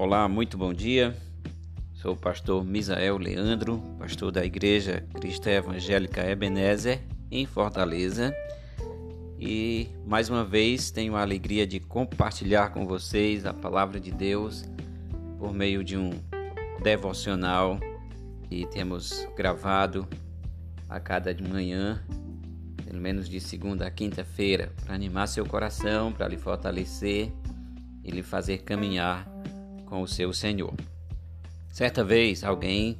Olá, muito bom dia. Sou o pastor Misael Leandro, pastor da Igreja Cristã Evangélica Ebenezer, em Fortaleza. E mais uma vez tenho a alegria de compartilhar com vocês a palavra de Deus por meio de um devocional que temos gravado a cada manhã, pelo menos de segunda a quinta-feira, para animar seu coração, para lhe fortalecer e lhe fazer caminhar com o seu Senhor. Certa vez, alguém,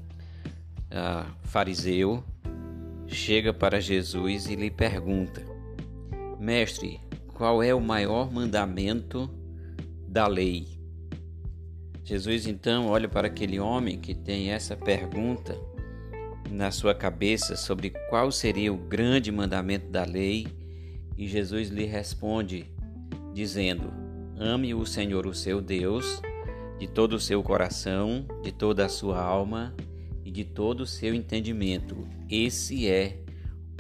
uh, fariseu, chega para Jesus e lhe pergunta: Mestre, qual é o maior mandamento da lei? Jesus então olha para aquele homem que tem essa pergunta na sua cabeça sobre qual seria o grande mandamento da lei e Jesus lhe responde dizendo: Ame o Senhor, o seu Deus, de todo o seu coração, de toda a sua alma e de todo o seu entendimento. Esse é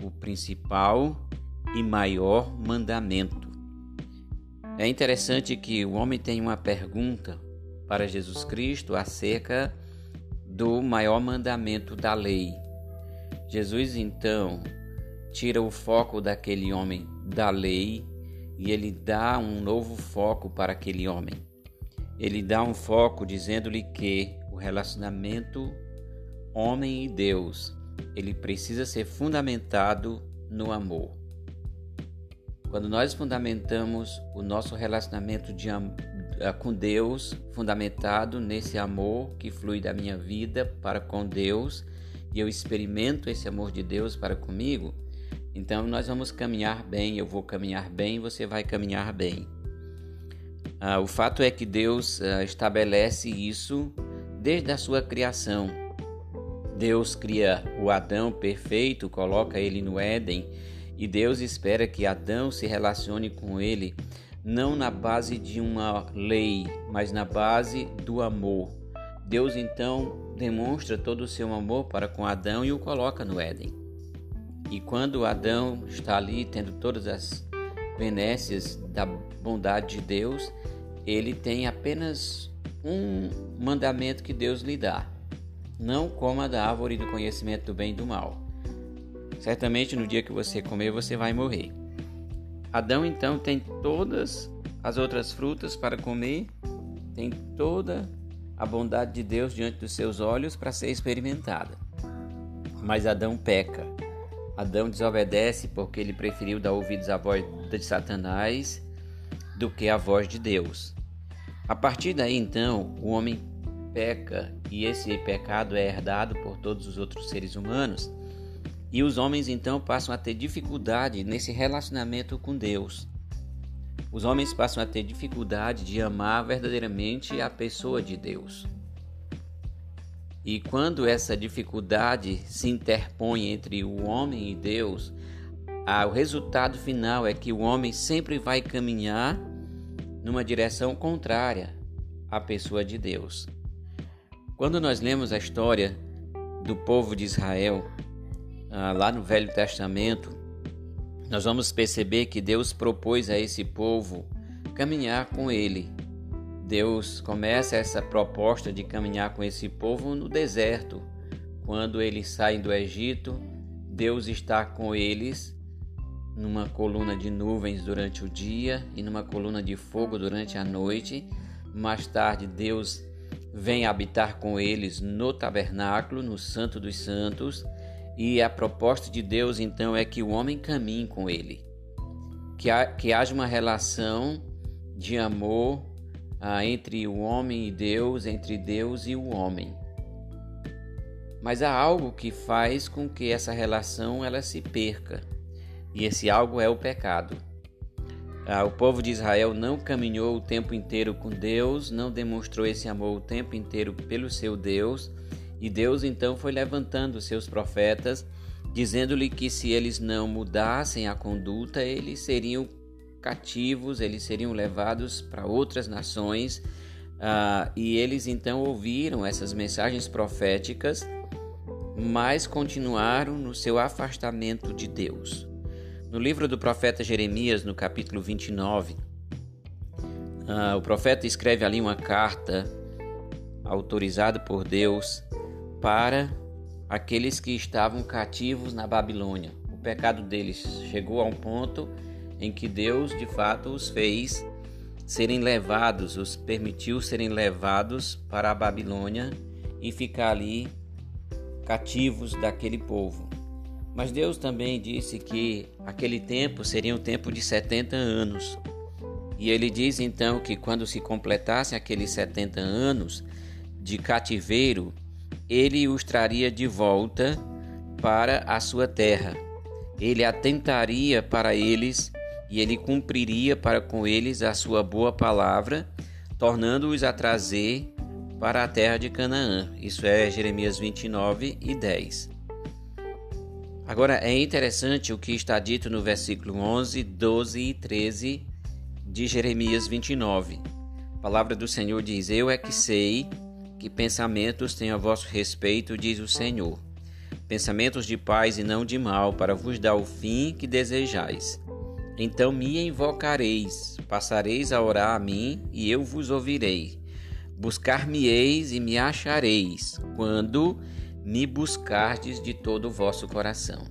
o principal e maior mandamento. É interessante que o homem tem uma pergunta para Jesus Cristo acerca do maior mandamento da lei. Jesus então tira o foco daquele homem da lei e ele dá um novo foco para aquele homem ele dá um foco dizendo-lhe que o relacionamento homem e Deus, ele precisa ser fundamentado no amor. Quando nós fundamentamos o nosso relacionamento de, eh, com Deus, fundamentado nesse amor que flui da minha vida para com Deus, e eu experimento esse amor de Deus para comigo, então nós vamos caminhar bem, eu vou caminhar bem, você vai caminhar bem. Ah, o fato é que Deus ah, estabelece isso desde a sua criação. Deus cria o Adão perfeito, coloca ele no Éden, e Deus espera que Adão se relacione com ele não na base de uma lei, mas na base do amor. Deus então demonstra todo o seu amor para com Adão e o coloca no Éden. E quando Adão está ali tendo todas as benécias da bondade de Deus, ele tem apenas um mandamento que Deus lhe dá: não coma da árvore do conhecimento do bem e do mal. Certamente no dia que você comer, você vai morrer. Adão então tem todas as outras frutas para comer, tem toda a bondade de Deus diante dos seus olhos para ser experimentada. Mas Adão peca. Adão desobedece porque ele preferiu dar ouvidos à voz de Satanás do que à voz de Deus. A partir daí, então, o homem peca e esse pecado é herdado por todos os outros seres humanos. E os homens então passam a ter dificuldade nesse relacionamento com Deus. Os homens passam a ter dificuldade de amar verdadeiramente a pessoa de Deus. E quando essa dificuldade se interpõe entre o homem e Deus, ah, o resultado final é que o homem sempre vai caminhar numa direção contrária à pessoa de Deus. Quando nós lemos a história do povo de Israel, ah, lá no Velho Testamento, nós vamos perceber que Deus propôs a esse povo caminhar com ele Deus começa essa proposta de caminhar com esse povo no deserto. Quando eles saem do Egito, Deus está com eles numa coluna de nuvens durante o dia e numa coluna de fogo durante a noite. Mais tarde, Deus vem habitar com eles no tabernáculo, no Santo dos Santos, e a proposta de Deus então é que o homem caminhe com ele, que, ha, que haja uma relação de amor ah, entre o homem e Deus, entre Deus e o homem. Mas há algo que faz com que essa relação ela se perca, e esse algo é o pecado. Ah, o povo de Israel não caminhou o tempo inteiro com Deus, não demonstrou esse amor o tempo inteiro pelo seu Deus, e Deus então foi levantando seus profetas, dizendo-lhe que se eles não mudassem a conduta, eles seriam cativos, eles seriam levados para outras nações, uh, e eles então ouviram essas mensagens proféticas, mas continuaram no seu afastamento de Deus. No livro do profeta Jeremias, no capítulo 29, uh, ah, o profeta escreve ali uma carta autorizado por Deus para aqueles que estavam cativos na Babilônia. O pecado deles chegou a um ponto em que Deus de fato os fez serem levados, os permitiu serem levados para a Babilônia e ficar ali cativos daquele povo. Mas Deus também disse que aquele tempo seria um tempo de 70 anos. E ele diz então que quando se completasse aqueles 70 anos de cativeiro, ele os traria de volta para a sua terra. Ele atentaria para eles e ele cumpriria para com eles a sua boa palavra, tornando-os a trazer para a terra de Canaã. Isso é Jeremias 29 e 10. Agora é interessante o que está dito no versículo 11, 12 e 13 de Jeremias 29. A palavra do Senhor diz: Eu é que sei que pensamentos tenho a vosso respeito, diz o Senhor. Pensamentos de paz e não de mal, para vos dar o fim que desejais. Então me invocareis, passareis a orar a mim, e eu vos ouvirei. Buscar-me-eis e me achareis, quando me buscardes de todo o vosso coração.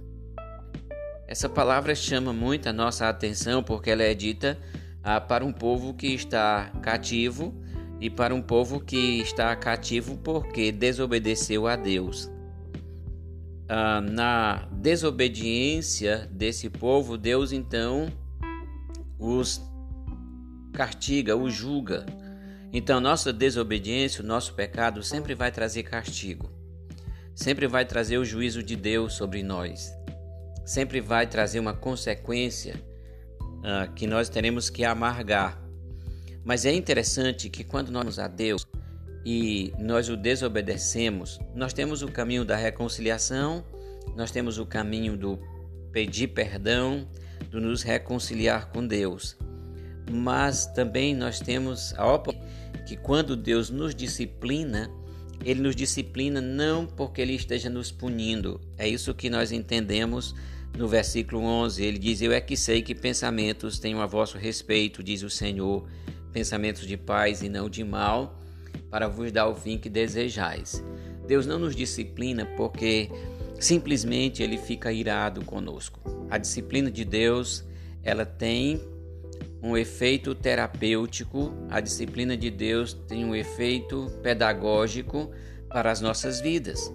Essa palavra chama muito a nossa atenção porque ela é dita ah, para um povo que está cativo e para um povo que está cativo porque desobedeceu a Deus. Ah, na desobediência desse povo, Deus então os castiga, os julga então, nossa desobediência, o nosso pecado sempre vai trazer castigo, sempre vai trazer o juízo de Deus sobre nós, sempre vai trazer uma consequência uh, que nós teremos que amargar. Mas é interessante que quando nós vamos a Deus e nós o desobedecemos, nós temos o caminho da reconciliação, nós temos o caminho do pedir perdão, do nos reconciliar com Deus. Mas também nós temos a oportunidade que quando Deus nos disciplina, ele nos disciplina não porque ele esteja nos punindo. É isso que nós entendemos no versículo 11. Ele diz: Eu é que sei que pensamentos tenho a vosso respeito, diz o Senhor, pensamentos de paz e não de mal, para vos dar o fim que desejais. Deus não nos disciplina porque simplesmente ele fica irado conosco. A disciplina de Deus, ela tem um efeito terapêutico, a disciplina de Deus tem um efeito pedagógico para as nossas vidas.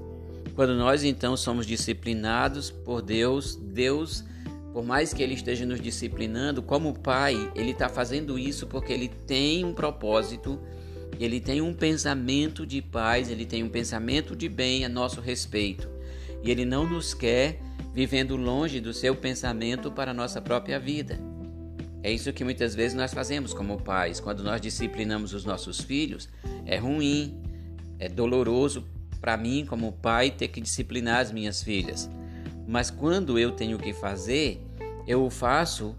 Quando nós então somos disciplinados por Deus, Deus, por mais que Ele esteja nos disciplinando, como Pai, Ele está fazendo isso porque Ele tem um propósito, Ele tem um pensamento de paz, Ele tem um pensamento de bem a nosso respeito. E Ele não nos quer vivendo longe do seu pensamento para a nossa própria vida. É isso que muitas vezes nós fazemos como pais. Quando nós disciplinamos os nossos filhos, é ruim, é doloroso para mim, como pai, ter que disciplinar as minhas filhas. Mas quando eu tenho que fazer, eu o faço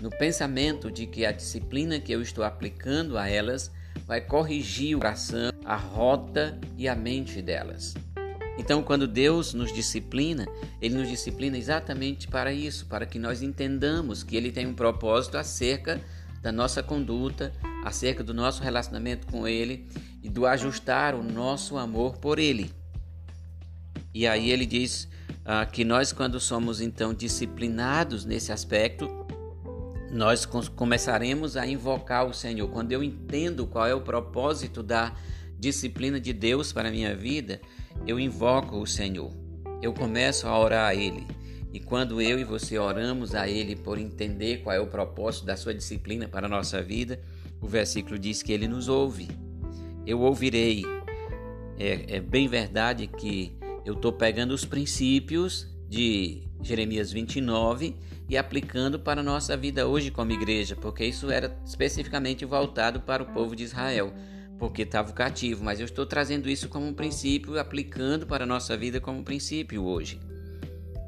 no pensamento de que a disciplina que eu estou aplicando a elas vai corrigir o coração, a rota e a mente delas. Então, quando Deus nos disciplina, Ele nos disciplina exatamente para isso, para que nós entendamos que Ele tem um propósito acerca da nossa conduta, acerca do nosso relacionamento com Ele e do ajustar o nosso amor por Ele. E aí ele diz ah, que nós, quando somos então disciplinados nesse aspecto, nós começaremos a invocar o Senhor. Quando eu entendo qual é o propósito da disciplina de Deus para a minha vida, eu invoco o Senhor. Eu começo a orar a Ele. E quando eu e você oramos a Ele por entender qual é o propósito da sua disciplina para a nossa vida, o versículo diz que Ele nos ouve. Eu ouvirei. É, é bem verdade que eu estou pegando os princípios de Jeremias 29 e aplicando para a nossa vida hoje como igreja, porque isso era especificamente voltado para o povo de Israel porque estava cativo, mas eu estou trazendo isso como um princípio, aplicando para a nossa vida como um princípio hoje.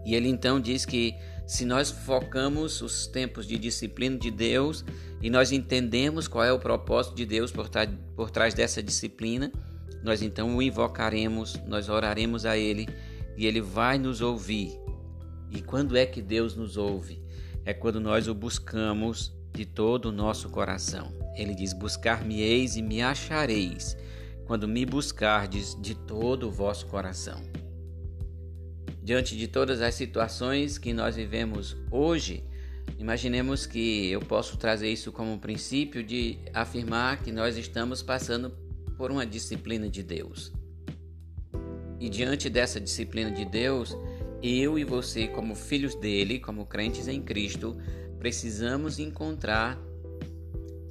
E ele então diz que se nós focamos os tempos de disciplina de Deus e nós entendemos qual é o propósito de Deus por, por trás dessa disciplina, nós então o invocaremos, nós oraremos a Ele e Ele vai nos ouvir. E quando é que Deus nos ouve? É quando nós o buscamos de todo o nosso coração. Ele diz: Buscar-me-eis e me achareis, quando me buscardes de todo o vosso coração. Diante de todas as situações que nós vivemos hoje, imaginemos que eu posso trazer isso como um princípio de afirmar que nós estamos passando por uma disciplina de Deus. E diante dessa disciplina de Deus, eu e você, como filhos dele, como crentes em Cristo, precisamos encontrar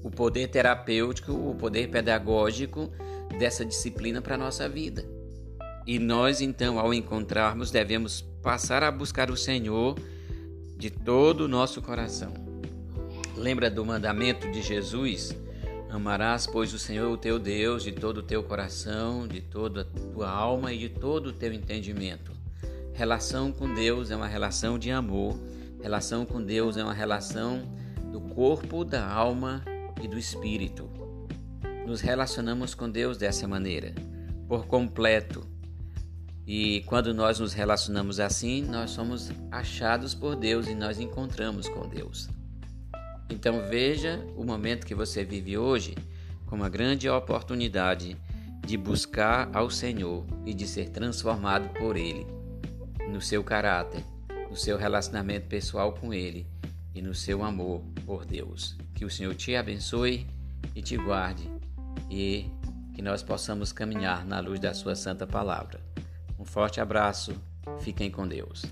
o poder terapêutico, o poder pedagógico dessa disciplina para a nossa vida. E nós, então, ao encontrarmos, devemos passar a buscar o Senhor de todo o nosso coração. Lembra do mandamento de Jesus? Amarás, pois, o Senhor, o teu Deus, de todo o teu coração, de toda a tua alma e de todo o teu entendimento. Relação com Deus é uma relação de amor. Relação com Deus é uma relação do corpo, da alma e do espírito. Nos relacionamos com Deus dessa maneira, por completo. E quando nós nos relacionamos assim, nós somos achados por Deus e nós encontramos com Deus. Então veja o momento que você vive hoje como uma grande oportunidade de buscar ao Senhor e de ser transformado por Ele no seu caráter, no seu relacionamento pessoal com Ele e no seu amor por Deus. Que o Senhor te abençoe e te guarde e que nós possamos caminhar na luz da Sua Santa Palavra. Um forte abraço, fiquem com Deus.